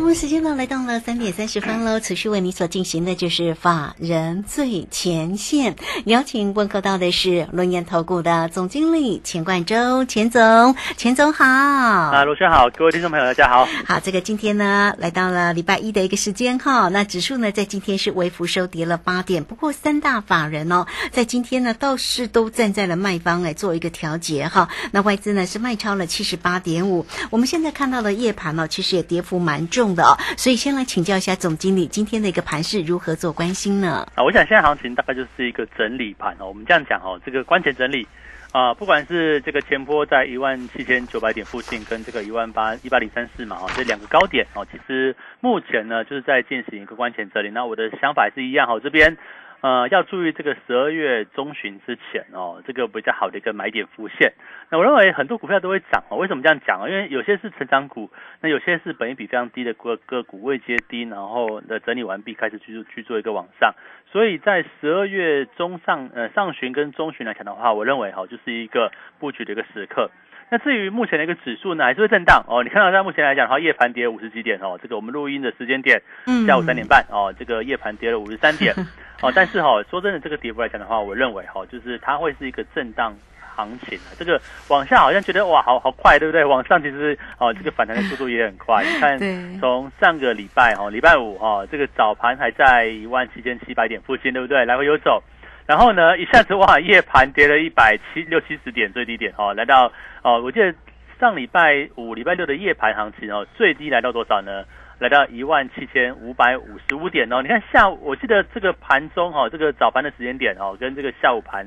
好，我们时间呢来到了三点三十分喽。持续为你所进行的就是法人最前线，邀请问候到的是轮研投顾的总经理钱冠洲，钱总，钱总好。啊，卢轩好，各位听众朋友大家好。好，这个今天呢来到了礼拜一的一个时间哈，那指数呢在今天是微幅收跌了八点，不过三大法人哦在今天呢倒是都站在了卖方来做一个调节哈。那外资呢是卖超了七十八点五，我们现在看到的夜盘呢其实也跌幅蛮重的哦，所以先来请教一下总经理，今天的一个盘势如何做关心呢？啊，我想现在行情大概就是一个整理盘哦。我们这样讲哦，这个关前整理啊，不管是这个前波在一万七千九百点附近，跟这个一万八一八零三四嘛，哦，这两个高点哦，其实目前呢就是在进行一个关前整理。那我的想法是一样哦，这边。呃，要注意这个十二月中旬之前哦，这个比较好的一个买点浮现。那我认为很多股票都会涨哦。为什么这样讲啊？因为有些是成长股，那有些是本益比非常低的个个股未接低，然后的整理完毕开始去去做一个往上。所以在十二月中上呃上旬跟中旬来讲的话，我认为哈就是一个布局的一个时刻。那至于目前的一个指数呢，还是会震荡哦。你看到在目前来讲的话，夜盘跌五十几点哦。这个我们录音的时间点，下午三点半哦，这个夜盘跌了五十三点 哦。但是哈，说真的，这个跌幅来讲的话，我认为哈，就是它会是一个震荡行情啊。这个往下好像觉得哇，好好快，对不对？往上其实哦，这个反弹的速度也很快。你看，从上个礼拜哈，礼拜五哈，这个早盘还在一万七千七百点附近，对不对？来回游走。然后呢，一下子哇，夜盘跌了一百七六七十点，最低点哦，来到哦，我记得上礼拜五、礼拜六的夜盘行情哦，最低来到多少呢？来到一万七千五百五十五点哦。你看下午，我记得这个盘中哈，这个早盘的时间点哦，跟这个下午盘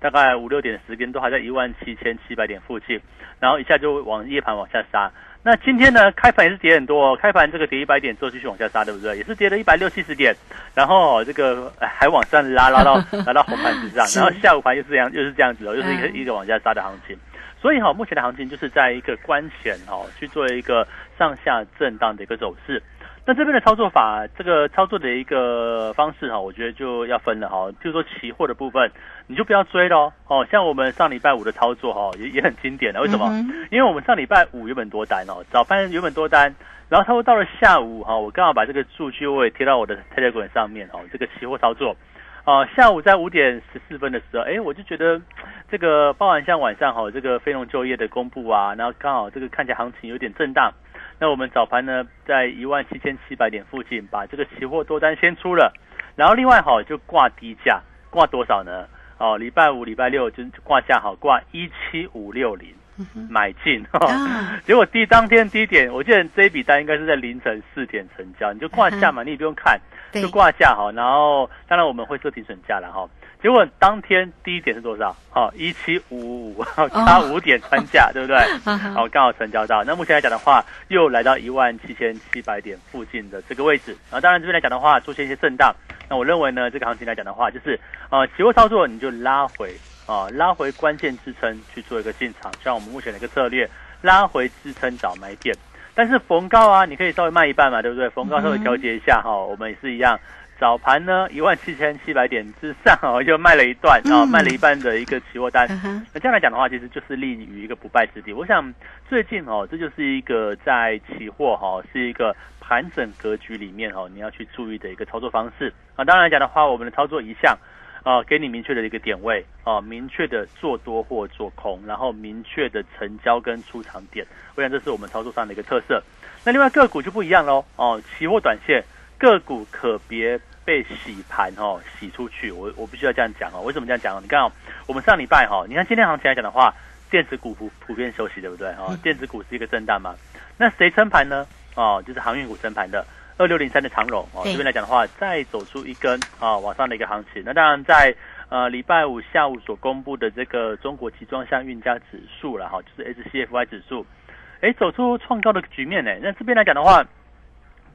大概五六点的时间都还在一万七千七百点附近，然后一下就往夜盘往下杀。那今天呢，开盘也是跌很多，开盘这个跌一百点之后继续往下杀，对不对？也是跌了一百六七十点，然后这个还往上拉，拉到 拉到红盘之上，然后下午盘又是这样，又是这样子哦，又是一个一个往下杀的行情。所以哈，目前的行情就是在一个关前哈，去做一个上下震荡的一个走势。那这边的操作法，这个操作的一个方式哈，我觉得就要分了哈。就是说期货的部分，你就不要追喽。哦，像我们上礼拜五的操作哈，也也很经典的。为什么？因为我们上礼拜五原本多单哦，早班原本多单，然后他会到了下午哈，我刚好把这个数据我也贴到我的 Telegram 上面哦。这个期货操作，啊，下午在五点十四分的时候，哎，我就觉得这个包含像晚上哈，这个非农就业的公布啊，然后刚好这个看起来行情有点震荡。那我们早盘呢，在一万七千七百点附近把这个期货多单先出了，然后另外好就挂低价，挂多少呢？哦，礼拜五、礼拜六就挂价好，挂一七五六零买进，结果第当天低点，我记得这一笔单应该是在凌晨四点成交，你就挂价嘛，你也不用看，就挂价好，然后当然我们会设停损价了哈。结果当天第一点是多少？好，一七五五五，差五点穿价，对不对？好，刚好成交到。那目前来讲的话，又来到一万七千七百点附近的这个位置。然后当然这边来讲的话，出现一些震荡。那我认为呢，这个行情来讲的话，就是呃，期货操作你就拉回啊，拉回关键支撑去做一个进场。像我们目前的一个策略，拉回支撑找买点。但是逢高啊，你可以稍微卖一半嘛，对不对？逢高稍微调节一下哈，我们也是一样。早盘呢，一万七千七百点之上哦，又卖了一段啊，卖了一半的一个期货单。那这样来讲的话，其实就是立于一个不败之地。我想最近哦，这就是一个在期货哈是一个盘整格局里面哦，你要去注意的一个操作方式啊。当然来讲的话，我们的操作一项啊，给你明确的一个点位啊，明确的做多或做空，然后明确的成交跟出场点。我想这是我们操作上的一个特色。那另外个股就不一样喽哦，期货短线。个股可别被洗盘哦，洗出去。我我必须要这样讲哦。为什么这样讲？你看哦，我们上礼拜哈，你看今天行情来讲的话，电子股普普遍休息，对不对？哦，电子股是一个震荡嘛。那谁撑盘呢？哦，就是航运股撑盘的二六零三的长荣哦。这边来讲的话，再走出一根啊往上的一个行情。那当然在呃礼拜五下午所公布的这个中国集装箱运价指数了哈，就是 SCFI 指数，哎，走出创高的局面呢。那这边来讲的话。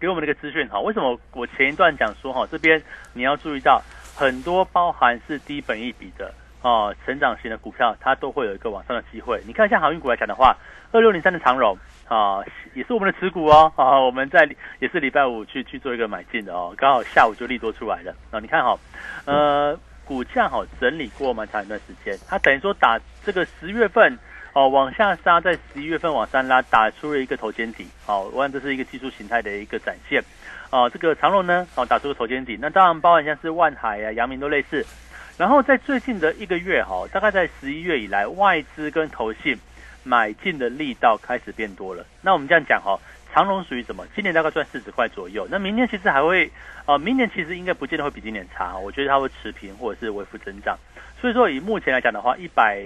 给我们的一个资讯哈。为什么我前一段讲说哈，这边你要注意到很多包含是低本益比的哦，成长型的股票，它都会有一个往上的机会。你看像航运股来讲的话，二六零三的长荣啊，也是我们的持股哦啊，我们在也是礼拜五去去做一个买进的哦，刚好下午就利多出来了啊。你看哈，呃，股价哈整理过蛮长一段时间，它等于说打这个十月份。哦，往下杀，在十一月份往上拉，打出了一个头肩底。好，我想这是一个技术形态的一个展现。哦，这个长龙呢，哦，打出个头肩底。那当然，包含像是万海啊、阳明都类似。然后在最近的一个月，哈，大概在十一月以来，外资跟投信买进的力道开始变多了。那我们这样讲，哈，长龙属于什么？今年大概赚四十块左右。那明年其实还会，呃，明年其实应该不见得会比今年差。我觉得它会持平或者是微幅增长。所以说，以目前来讲的话，一百。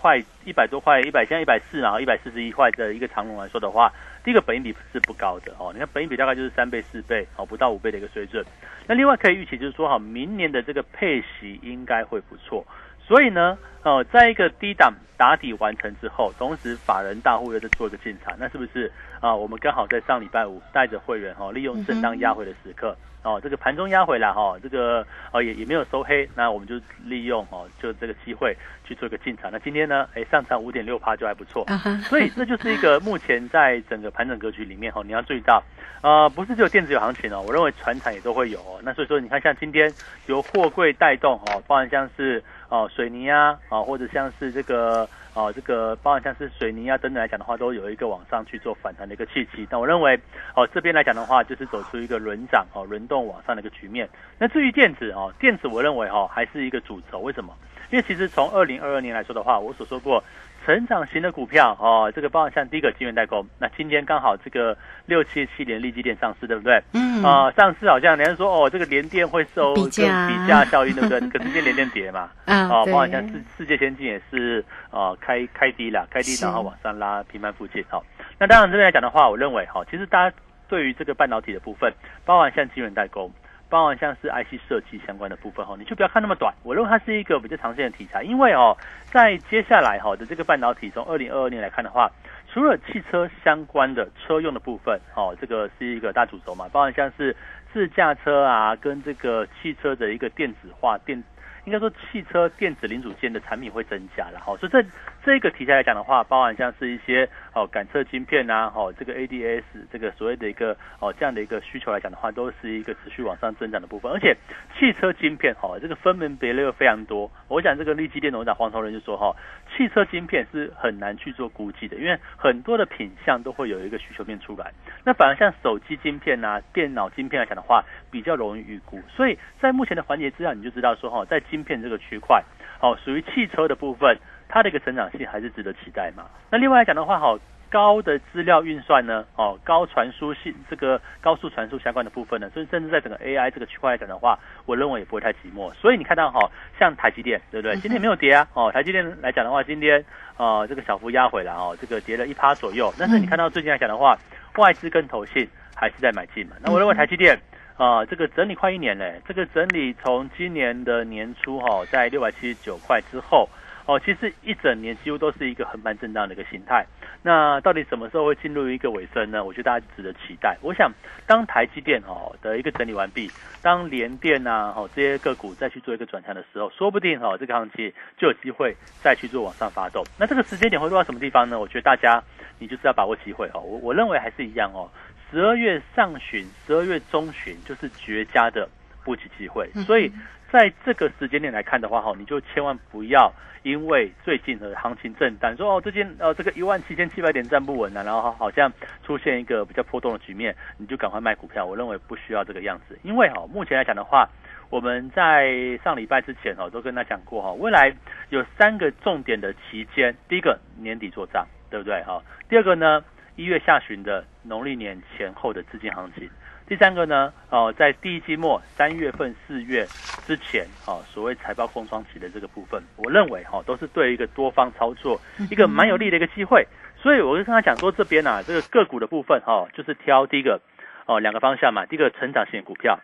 块一百多块，一百现在一百四，然后一百四十一块的一个长龙来说的话，第一个本益比是不高的哦。你看本益比大概就是三倍、四倍，哦，不到五倍的一个水准。那另外可以预期就是说，哈，明年的这个配息应该会不错。所以呢，呃，在一个低档打底完成之后，同时法人大户又在做一个进场，那是不是啊？我们刚好在上礼拜五带着会员哈，利用震荡压回的时刻。哦，这个盘中压回来哈，这个哦也也没有收黑，那我们就利用哦，就这个机会去做一个进场。那今天呢，哎，上涨五点六趴就还不错，所以这就是一个目前在整个盘整格局里面哈，你要注意到，呃，不是只有电子有行情哦，我认为船产也都会有哦。那所以说，你看像今天由货柜带动哦，包含像是哦水泥啊，啊或者像是这个。哦，这个包含像是水泥啊等等来讲的话，都有一个往上去做反弹的一个契机。那我认为，哦这边来讲的话，就是走出一个轮涨哦轮动往上的一个局面。那至于电子哦，电子我认为哈还是一个主轴。为什么？因为其实从二零二二年来说的话，我所说过。成长型的股票哦，这个包含像第一个金源代工，那今天刚好这个六七七年利基电上市，对不对？嗯啊，上市好像人家说哦，这个联电会受比价效应，对不对？可是今天联电跌嘛，啊，包含像世世界先进也是啊开开低了，开低然后往上拉平盘附近。好，那当然这边来讲的话，我认为哈，其实大家对于这个半导体的部分，包含像金源代工。包含像是 IC 设计相关的部分哈，你就不要看那么短。我认为它是一个比较长线的题材，因为哦，在接下来哈的这个半导体，从二零二二年来看的话，除了汽车相关的车用的部分，哦，这个是一个大主轴嘛。包含像是自驾车啊，跟这个汽车的一个电子化电。应该说，汽车电子零组件的产品会增加了哈，所以这这个题材来讲的话，包含像是一些哦感测晶片呐，哦这个 ADS 这个所谓的一个哦这样的一个需求来讲的话，都是一个持续往上增长的部分。而且汽车晶片哦，这个分门别类又非常多。我想这个立基电董事长黄崇仁就说哈，汽车晶片是很难去做估计的，因为很多的品相都会有一个需求面出来。那反而像手机晶片呐、电脑晶片来讲的话，比较容易预估。所以在目前的环节之下，你就知道说哈，在晶片这个区块，哦，属于汽车的部分，它的一个成长性还是值得期待嘛。那另外来讲的话，好高的资料运算呢，哦，高传输性这个高速传输相关的部分呢，甚甚至在整个 AI 这个区块来讲的话，我认为也不会太寂寞。所以你看到哈，像台积电，对不对？今天没有跌啊，哦，台积电来讲的话，今天呃这个小幅压回来哦，这个跌了一趴左右。但是你看到最近来讲的话，外资跟投信还是在买进嘛。那我认为台积电。啊，这个整理快一年嘞，这个整理从今年的年初哈，在六百七十九块之后，哦，其实一整年几乎都是一个横盘震荡的一个形态。那到底什么时候会进入一个尾声呢？我觉得大家值得期待。我想，当台积电哦的一个整理完毕，当联电呐哦这些个股再去做一个转强的时候，说不定哦这个行情就有机会再去做往上发动。那这个时间点会落到什么地方呢？我觉得大家你就是要把握机会哦。我我认为还是一样哦。十二月上旬、十二月中旬就是绝佳的布局机会，所以在这个时间点来看的话，哈，你就千万不要因为最近的行情震荡，说哦，最近呃这个一万七千七百点站不稳了，然后好像出现一个比较波动的局面，你就赶快卖股票。我认为不需要这个样子，因为哈，目前来讲的话，我们在上礼拜之前哈都跟他讲过哈，未来有三个重点的期间，第一个年底做账，对不对哈？第二个呢？一月下旬的农历年前后的资金行情，第三个呢，哦，在第一季末三月份、四月之前，哦，所谓财报空窗期的这个部分，我认为哈，都是对一个多方操作一个蛮有利的一个机会。所以我就跟他讲说，这边呢，这个个股的部分哈，就是挑第一个哦两个方向嘛，第一个成长型股票，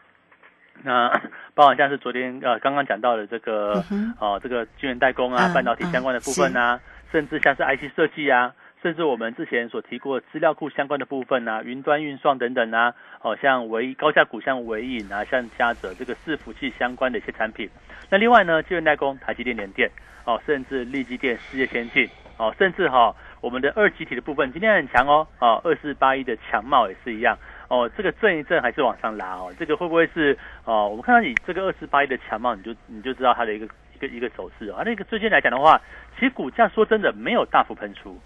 那 包含像是昨天呃刚刚讲到的这个哦这个晶圆代工啊、半导体相关的部分啊，甚至像是 IC 设计啊。甚至我们之前所提过资料库相关的部分啊，云端运算等等啊，哦，像维高价股像维影啊，像嘉泽这个伺服器相关的一些产品。那另外呢，晶圆代工，台积电、联电，哦，甚至力积电、世界先进，哦，甚至哈，我们的二级体的部分今天很强哦，哦，二四八一的强貌也是一样，哦，这个震一震还是往上拉哦，这个会不会是哦？我们看到你这个二四八一的强貌，你就你就知道它的一个一个一个走势啊。那个最近来讲的话，其实股价说真的没有大幅喷出，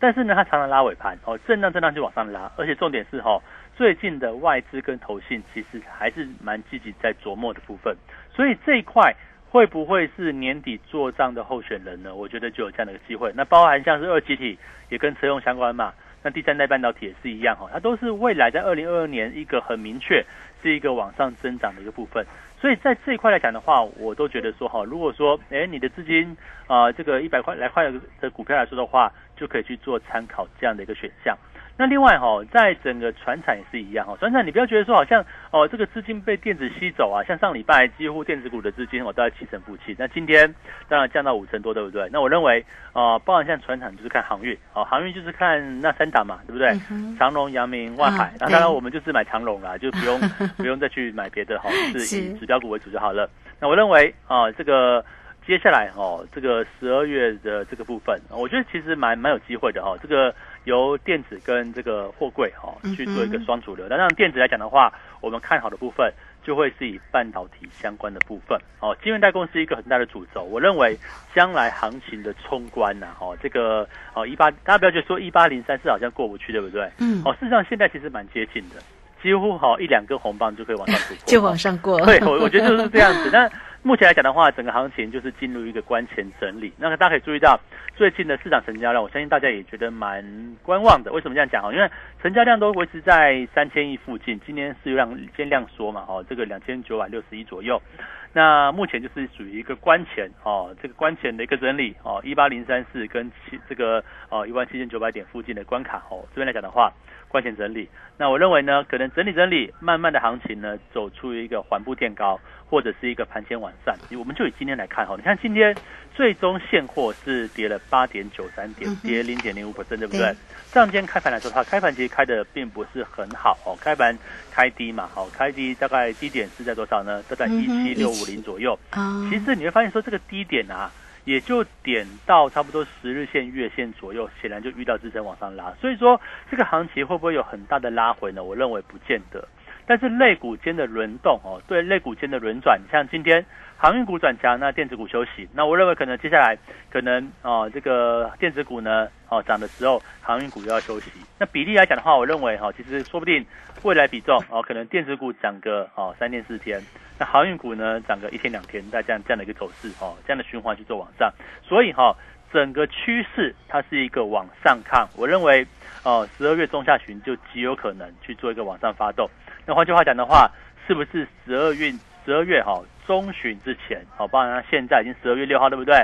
但是呢，它常常拉尾盘哦，震荡震荡就往上拉，而且重点是哈，最近的外资跟投信其实还是蛮积极在琢磨的部分，所以这一块。会不会是年底做账的候选人呢？我觉得就有这样的一个机会。那包含像是二级体也跟车用相关嘛，那第三代半导体也是一样哈，它都是未来在二零二二年一个很明确是一个往上增长的一个部分。所以在这一块来讲的话，我都觉得说哈，如果说哎你的资金啊这个一百块来块的股票来说的话，就可以去做参考这样的一个选项。那另外哈，在整个船产也是一样哈，船产你不要觉得说好像哦，这个资金被电子吸走啊，像上礼拜几乎电子股的资金哦都在七成负七，那今天当然降到五成多，对不对？那我认为啊，包含像船产就是看航运哦，航运就是看那三档嘛，对不对？长隆、阳明、万海，那当然我们就是买长隆啦，就不用 不用再去买别的哈，是以指标股为主就好了。那我认为啊，这个。接下来哈，这个十二月的这个部分，我觉得其实蛮蛮有机会的哈。这个由电子跟这个货柜哈去做一个双主流。那让电子来讲的话，我们看好的部分就会是以半导体相关的部分。哦，晶圆代工是一个很大的主轴。我认为将来行情的冲关呐，哦，这个哦一八，大家不要觉得说一八零三四好像过不去，对不对？嗯。哦，事实上现在其实蛮接近的，几乎好一两根红棒就可以往上突破，就往上过。对，我我觉得就是这样子。那目前来讲的话，整个行情就是进入一个关前整理。那大家可以注意到，最近的市场成交量，我相信大家也觉得蛮观望的。为什么这样讲因为成交量都维持在三千亿附近，今天是量先量缩嘛，哦，这个两千九百六十亿左右。那目前就是属于一个关前哦，这个关前的一个整理哦，一八零三四跟七这个哦一万七千九百点附近的关卡哦，这边来讲的话。关前整理，那我认为呢，可能整理整理，慢慢的行情呢，走出一个缓步垫高，或者是一个盘前完善。我们就以今天来看哈，你看今天最终现货是跌了八点九三点，跌零点零五 percent，对不对？上今天开盘来说，它开盘其实开的并不是很好哦，开盘开低嘛，好，开低大概低点是在多少呢？都在一七六五零左右。其实你会发现说这个低点啊。也就点到差不多十日线、月线左右，显然就遇到支撑往上拉，所以说这个行情会不会有很大的拉回呢？我认为不见得。但是类股间的轮动哦，对类股间的轮转，像今天航运股转强，那电子股休息，那我认为可能接下来可能哦，这个电子股呢哦涨的时候，航运股又要休息。那比例来讲的话，我认为哈，其实说不定未来比重哦，可能电子股涨个哦三天四天。那航运股呢，涨个一天两天，在这样这样的一个走势哦，这样的循环去做往上，所以哈，整个趋势它是一个往上看，我认为哦，十二月中下旬就极有可能去做一个往上发动。那换句话讲的话，是不是十二月十二月哈中旬之前，好，包含现在已经十二月六号，对不对？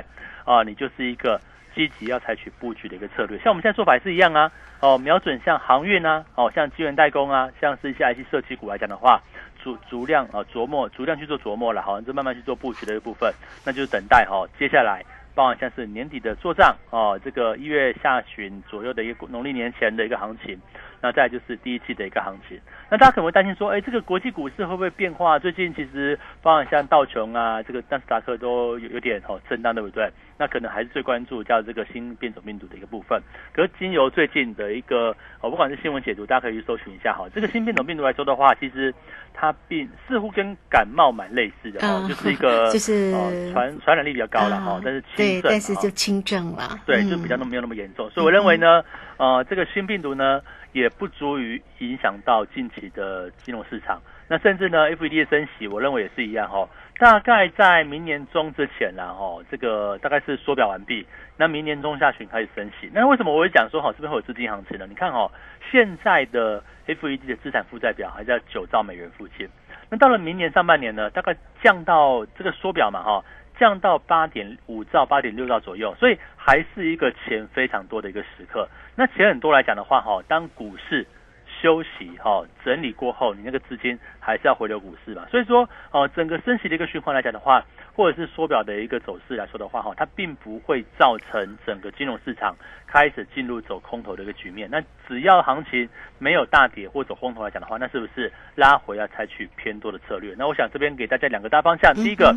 啊，你就是一个积极要采取布局的一个策略，像我们现在做法也是一样啊，哦，瞄准像航运啊，哦，像资源代工啊，像是一些 IC 设计股来讲的话。逐逐量啊，琢磨逐量去做琢磨了，好，像就慢慢去做布局的一部分，那就是等待哈，接下来，包含像是年底的做账哦，这个一月下旬左右的一个农历年前的一个行情，那再就是第一期的一个行情，那大家可能会担心说，哎，这个国际股市会不会变化？最近其实包含像道琼啊，这个纳斯达克都有有点哦震荡，对不对？那可能还是最关注叫这个新变种病毒的一个部分。可是经由最近的一个哦，不管是新闻解读，大家可以去搜寻一下哈。这个新变种病毒来说的话，其实它并似乎跟感冒蛮类似的哦，就是一个 就是传传染力比较高了哈，但是轻症，但是就轻症了，对，就比较没有那么严重。所以我认为呢，呃，这个新病毒呢也不足以影响到近期的金融市场。那甚至呢，FED 的升息，我认为也是一样哈。大概在明年中之前然后这个大概是缩表完毕。那明年中下旬开始升息。那为什么我会讲说，好这边会有资金行情呢？你看哦，现在的 FED 的资产负债表还在九兆美元附近。那到了明年上半年呢，大概降到这个缩表嘛哈，降到八点五兆、八点六兆左右。所以还是一个钱非常多的一个时刻。那钱很多来讲的话哈，当股市。休息哈，整理过后，你那个资金还是要回流股市嘛。所以说，哦，整个升息的一个循环来讲的话，或者是缩表的一个走势来说的话，哈，它并不会造成整个金融市场开始进入走空头的一个局面。那只要行情没有大跌或走空头来讲的话，那是不是拉回要采取偏多的策略？那我想这边给大家两个大方向，第一个。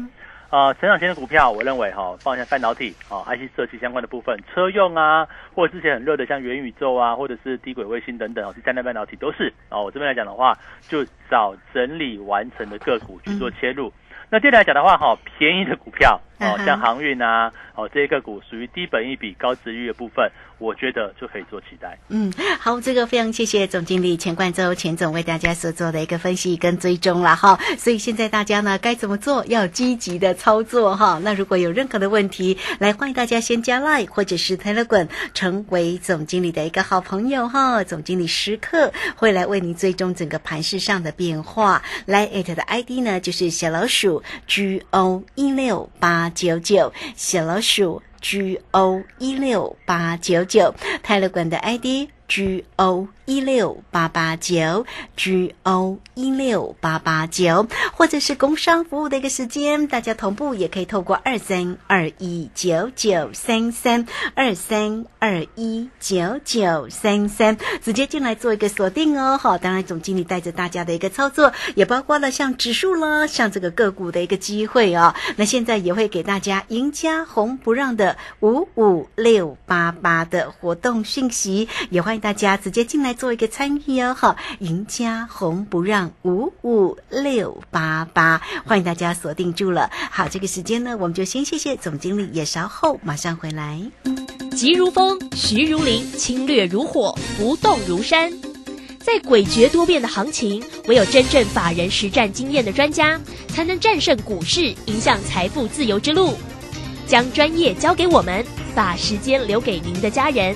啊，成长型的股票，我认为哈，放一下半导体啊，IC 设计相关的部分，车用啊，或者之前很热的像元宇宙啊，或者是低轨卫星等等哦，第三代半导体都是啊。我这边来讲的话，就找整理完成的个股去做切入。那接下来讲的话哈，便宜的股票哦，像航运啊，哦这些个股属于低本一比高值率的部分。我觉得就可以做期待。嗯，好，这个非常谢谢总经理钱冠洲钱总为大家所做的一个分析跟追踪了哈。所以现在大家呢该怎么做？要积极的操作哈。那如果有任何的问题，来欢迎大家先加 Line 或者是 Telegram 成为总经理的一个好朋友哈。总经理时刻会来为您追踪整个盘市上的变化。来 at 的 ID 呢就是小老鼠 G O 一六八九九小老鼠。G O 一六八九九泰勒管的 ID G O。一六八八九 G O 一六八八九，或者是工商服务的一个时间，大家同步也可以透过二三二一九九三三二三二一九九三三直接进来做一个锁定哦。好，当然总经理带着大家的一个操作，也包括了像指数了，像这个个股的一个机会哦。那现在也会给大家赢家红不让的五五六八八的活动讯息，也欢迎大家直接进来。做一个参与哦，哈，赢家红不让五五六八八，欢迎大家锁定住了。好，这个时间呢，我们就先谢谢总经理，也稍后马上回来。急如风，徐如林，侵略如火，不动如山。在诡谲多变的行情，唯有真正法人实战经验的专家，才能战胜股市，影响财富自由之路。将专业交给我们，把时间留给您的家人。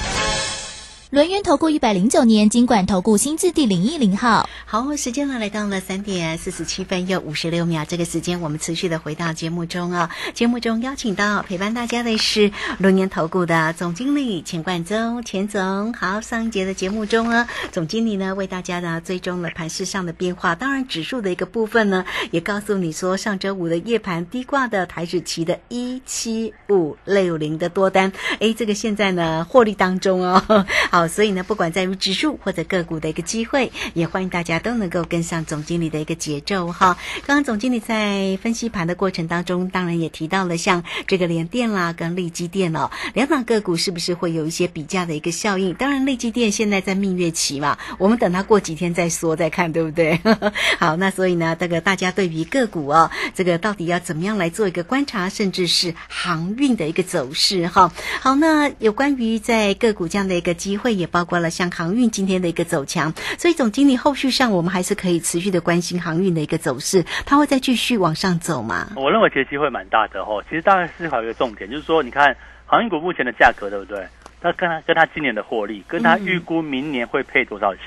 轮源投顾一百零九年金管投顾新字第零一零号，好，时间呢来到了三点四十七分又五十六秒，这个时间我们持续的回到节目中啊。节目中邀请到陪伴大家的是轮源投顾的总经理钱冠中，钱总。好，上一节的节目中呢，总经理呢为大家呢追踪了盘市上的变化，当然指数的一个部分呢，也告诉你说上周五的夜盘低挂的台指期的一七五六零的多单，哎，这个现在呢获利当中哦，好。所以呢，不管在于指数或者个股的一个机会，也欢迎大家都能够跟上总经理的一个节奏哈。刚刚总经理在分析盘的过程当中，当然也提到了像这个联电啦跟利基电哦，两档个股是不是会有一些比价的一个效应？当然，利基电现在在蜜月期嘛，我们等它过几天再说再看，对不对？好，那所以呢，这个大家对于个股哦，这个到底要怎么样来做一个观察，甚至是航运的一个走势哈。好，那有关于在个股这样的一个机会。也包括了像航运今天的一个走强，所以总经理后续上我们还是可以持续的关心航运的一个走势，它会再继续往上走吗？我认为其实机会蛮大的哦。其实大概思考一个重点，就是说，你看航运股目前的价格对不对？那跟它跟它今年的获利，跟它预估明年会配多少期？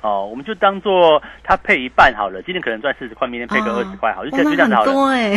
哦，我们就当做它配一半好了。今天可能赚四十块，明天配个二十块，好，就就这样子好了。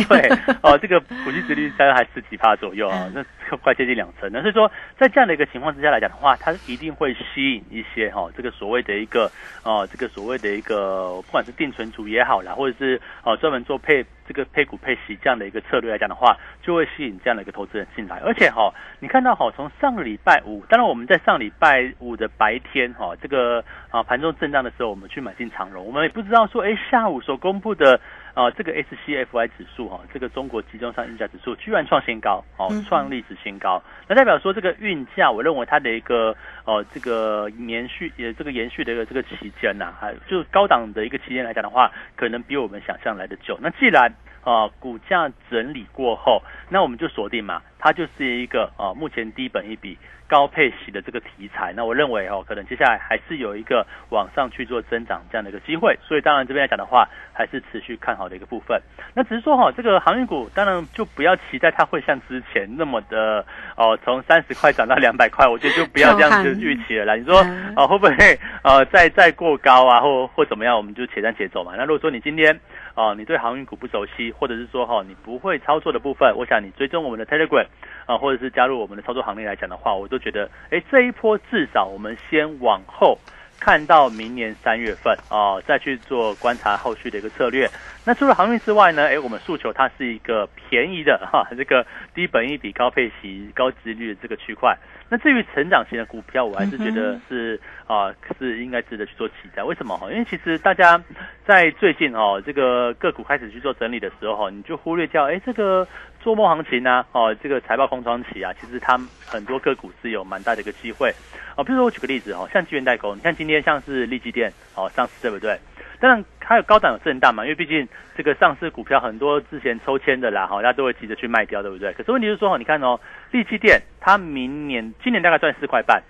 对，哦，这个普及值率大概还十几趴左右啊，那 快接近两成呢。所以说，在这样的一个情况之下来讲的话，它一定会吸引一些哈，这个所谓的一个哦，这个所谓的一个，不管是定存组也好啦，或者是哦专门做配。这个配股配息这样的一个策略来讲的话，就会吸引这样的一个投资人进来。而且哈，你看到哈，从上个礼拜五，当然我们在上礼拜五的白天哈，这个啊盘中震荡的时候，我们去买进长荣，我们也不知道说，哎，下午所公布的呃，这个 SCFI 指数哈，这个中国集中商运价指数居然创新高，哦，创历史新高。那代表说这个运价，我认为它的一个呃这个延续也这个延续的一个这个期间呐，还就是高档的一个期间来讲的话，可能比我们想象来的久。那既然啊股价整理过后，那我们就锁定嘛，它就是一个啊目前低本一笔。高配息的这个题材，那我认为哦，可能接下来还是有一个往上去做增长这样的一个机会，所以当然这边来讲的话，还是持续看好的一个部分。那只是说哈，这个航运股当然就不要期待它会像之前那么的哦，从三十块涨到两百块，我觉得就不要这样子预期了啦。你说啊，会不会呃再再过高啊，或或怎么样？我们就且战且走嘛。那如果说你今天哦，你对航运股不熟悉，或者是说哈你不会操作的部分，我想你追踪我们的 Telegram 啊，或者是加入我们的操作行列来讲的话，我都觉得，哎，这一波至少我们先往后看到明年三月份啊，再去做观察后续的一个策略。那除了航运之外呢？哎，我们诉求它是一个便宜的哈，这个低本益比、高配息、高值率的这个区块。那至于成长型的股票，我还是觉得是啊，是应该值得去做期待。为什么哈？因为其实大家在最近哦，这个个股开始去做整理的时候哈，你就忽略掉哎，这个做梦行情呢，哦，这个财报空窗期啊，其实它很多个股是有蛮大的一个机会哦。比如说我举个例子哦，像资源代工，你看今天像是利基电哦上市对不对？当然，它有高档有震荡嘛，因为毕竟这个上市股票很多之前抽签的啦，哈，大家都会急着去卖掉，对不对？可是问题是说，你看哦，利基店它明年今年大概赚四块半。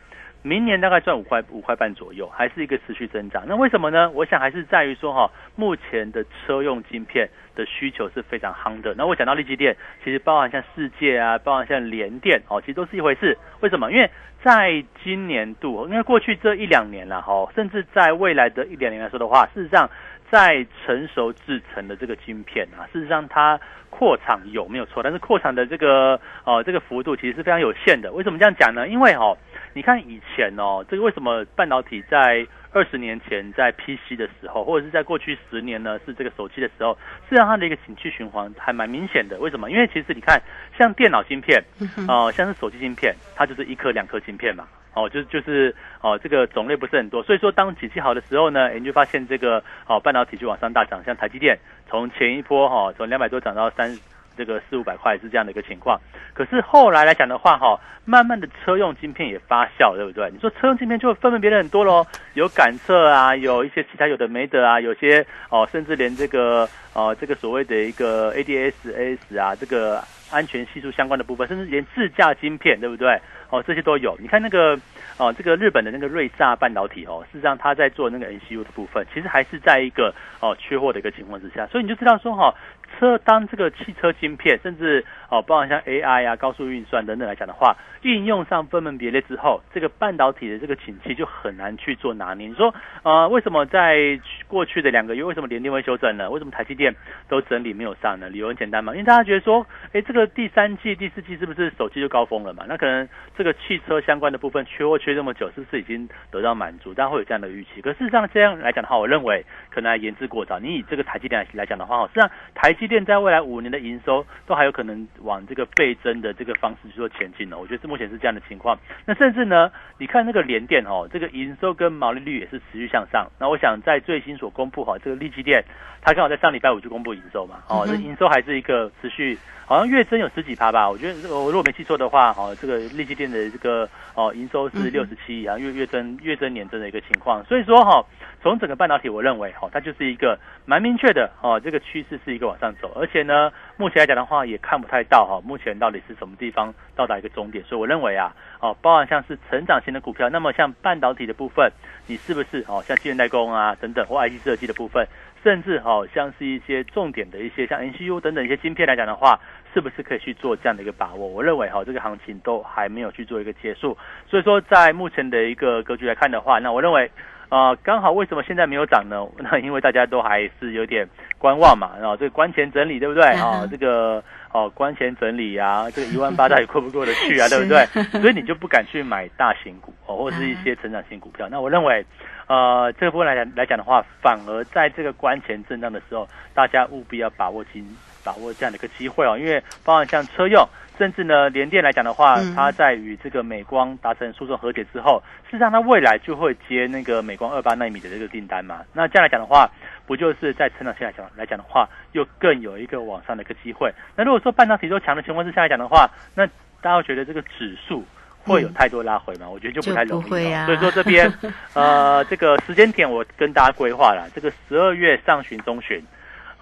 明年大概赚五块五块半左右，还是一个持续增长。那为什么呢？我想还是在于说哈，目前的车用晶片的需求是非常夯的。那我讲到立基电，其实包含像世界啊，包含像联电哦，其实都是一回事。为什么？因为在今年度，因为过去这一两年了哈，甚至在未来的一两年来说的话，事实上在成熟制成的这个晶片啊，事实上它扩厂有没有错？但是扩厂的这个哦这个幅度其实是非常有限的。为什么这样讲呢？因为哈。你看以前哦，这个为什么半导体在二十年前在 PC 的时候，或者是在过去十年呢，是这个手机的时候，是让它的一个景气循环还蛮明显的。为什么？因为其实你看，像电脑芯片，哦，像是手机芯片，它就是一颗两颗芯片嘛，哦，就就是哦，这个种类不是很多。所以说，当景气好的时候呢，你就发现这个哦，半导体就往上大涨，像台积电从前一波哈，从两百多涨到三。这个四五百块是这样的一个情况，可是后来来讲的话，哈，慢慢的车用晶片也发酵，对不对？你说车用晶片就分门别类很多喽，有感测啊，有一些其他有的没的啊，有些哦，甚至连这个哦，这个所谓的一个 ADSS 啊，这个安全系数相关的部分，甚至连自驾晶片，对不对？哦，这些都有。你看那个哦，这个日本的那个瑞萨半导体哦，事实上他在做那个 NCU 的部分，其实还是在一个哦缺货的一个情况之下，所以你就知道说哈。车当这个汽车晶片，甚至哦，包含像 AI 啊、高速运算等等来讲的话，应用上分门别类之后，这个半导体的这个景气就很难去做拿捏。你说，呃，为什么在过去的两个月，为什么联电会修正呢？为什么台积电都整理没有上呢？理由很简单嘛，因为大家觉得说，哎，这个第三季、第四季是不是手机就高峰了嘛？那可能这个汽车相关的部分缺货缺这么久，是不是已经得到满足？大家会有这样的预期。可事实上这样来讲的话，我认为可能还言之过早。你以这个台积电来讲的话，实际上台电在未来五年的营收都还有可能往这个倍增的这个方式去做前进呢。我觉得是目前是这样的情况。那甚至呢，你看那个联电哦，这个营收跟毛利率也是持续向上。那我想在最新所公布哈，这个利基电，它刚好在上礼拜五就公布营收嘛，哦，这营收还是一个持续，好像月增有十几趴吧。我觉得我如果没记错的话，哦，这个利基电的这个哦营收是六十七亿啊，月月增月增年增的一个情况。所以说哈。从整个半导体，我认为哈，它就是一个蛮明确的哦，这个趋势是一个往上而且呢，目前来讲的话，也看不太到哈，目前到底是什么地方到达一个终点，所以我认为啊，哦，包含像是成长型的股票，那么像半导体的部分，你是不是哦，像晶圆代工啊等等或 IC 设计的部分，甚至哦，像是一些重点的一些像 NCU 等等一些晶片来讲的话，是不是可以去做这样的一个把握？我认为哈，这个行情都还没有去做一个结束，所以说在目前的一个格局来看的话，那我认为。啊，刚好为什么现在没有涨呢？那因为大家都还是有点观望嘛，然后这个关前整理，对不对？啊，这个哦关前整理啊，这个一万八 到底过不过得去啊，对不对？所以你就不敢去买大型股哦，或者是一些成长型股票。那我认为，呃，这个部分来讲来讲的话，反而在这个关前震荡的时候，大家务必要把握金，把握这样的一个机会哦，因为包含像车用。甚至呢，联电来讲的话嗯，它在与这个美光达成诉讼和解之后，事实上它未来就会接那个美光二八纳米的这个订单嘛。那这样来讲的话，不就是在成长性来讲来讲的话，又更有一个往上的一个机会。那如果说半导体都强的情况之下来讲的话，那大家会觉得这个指数会有太多拉回吗？我觉得就不太容易、所以说这边呃，这个时间点我跟大家规划了，这个十二月上旬、中旬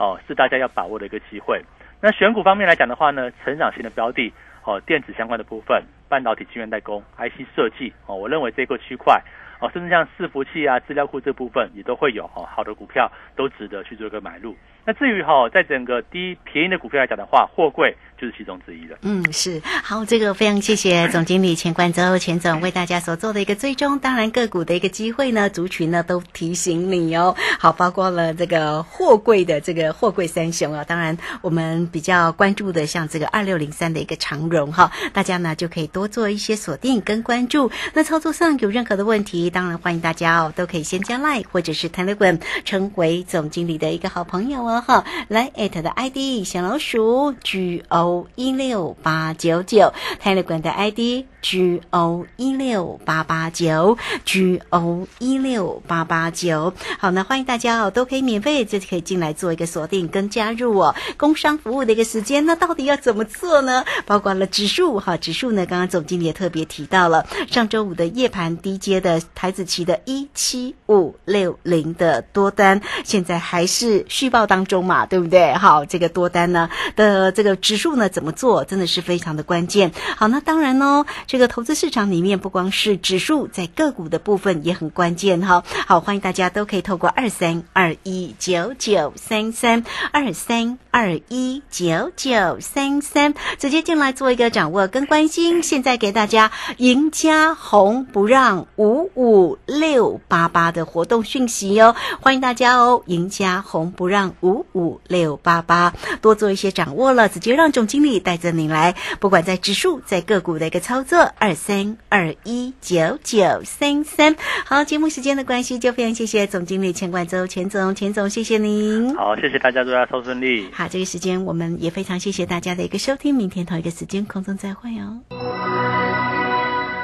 哦，是大家要把握的一个机会。那选股方面来讲的话呢，成长型的标的哦，电子相关的部分，半导体晶圆代工、IC 设计哦，我认为这个区块哦，甚至像伺服器啊、资料库这部分也都会有哦，好的股票都值得去做一个买入。那至于哈、在整个低便宜的股票来讲的话，货柜就是其中之一了。嗯，是好，这个非常谢谢总经理钱冠洲钱总为大家所做的一个追踪，当然个股的一个机会呢，族群呢都提醒你哦。好，包括了这个货柜的这个货柜三雄啊，当然我们比较关注的像这个二六零三的一个长荣哈，大家呢就可以多做一些锁定跟关注。那操作上有任何的问题，当然欢迎大家哦，都可以先加 Line 或者是 Telegram 成为总经理的一个好朋友哦哈，来 at 的 ID 小老鼠 G O 一六八九九台乐馆的 ID G O 一六八八九 G O 一六八八九。好，那欢迎大家哦，都可以免费就可以进来做一个锁定跟加入哦。工商服务的一个时间，那到底要怎么做呢？包括了指数哈，指数呢，刚刚总经理也特别提到了，上周五的夜盘低阶的台子期的一七五六零的多单，现在还是续报当中嘛，对不对？好，这个多单呢的这个指数呢怎么做，真的是非常的关键。好，那当然哦，这个投资市场里面不光是指数，在个股的部分也很关键哈。好，欢迎大家都可以透过二三二一九九三三二三二一九九三三直接进来做一个掌握跟关心。现在给大家赢家红不让五五六八八的活动讯息哦，欢迎大家哦，赢家红不让五五五六八八多做一些掌握了，直接让总经理带着你来，不管在指数在个股的一个操作，二三二一九九三三。好，节目时间的关系，就非常谢谢总经理钱冠周钱总，钱总谢谢您。好，谢谢大家，祝大家收顺利。好，这个时间我们也非常谢谢大家的一个收听，明天同一个时间空中再会哦。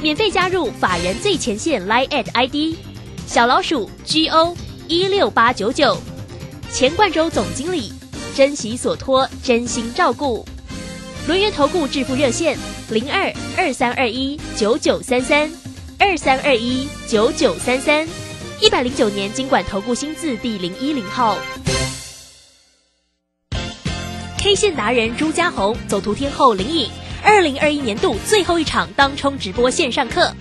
免费加入法人最前线 Line at ID 小老鼠 G O 一六八九九，钱冠洲总经理，珍惜所托，真心照顾。轮源投顾致富热线零二二三二一九九三三二三二一九九三三，一百零九年经管投顾新字第零一零号。K 线达人朱家红走图天后林颖，二零二一年度最后一场当冲直播线上课，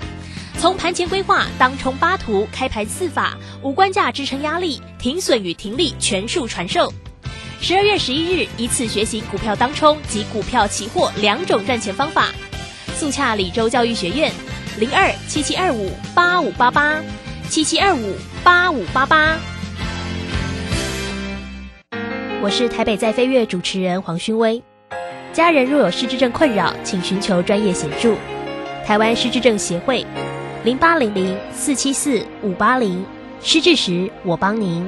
从盘前规划、当冲八图、开盘四法、无关价支撑压力、停损与停利全数传授。十二月十一日，一次学习股票当冲及股票期货两种赚钱方法。速洽李州教育学院，零二七七二五八五八八七七二五八五八八。我是台北在飞跃主持人黄勋威。家人若有失智症困扰，请寻求专业协助。台湾失智症协会，零八零零四七四五八零，失智时我帮您。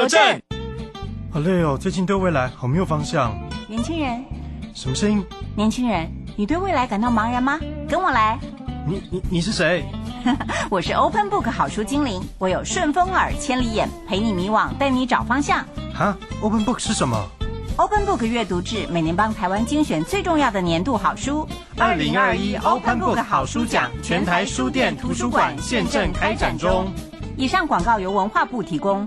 邮政。好累哦，最近对未来好没有方向。年轻人，什么声音？年轻人，你对未来感到茫然吗？跟我来，你你你是谁？我是 Open Book 好书精灵，我有顺风耳、千里眼，陪你迷惘，带你找方向。哈，Open Book 是什么？Open Book 阅读志每年帮台湾精选最重要的年度好书。二零二一 Open Book 好书奖全台书店图书馆现正开展中。以上广告由文化部提供。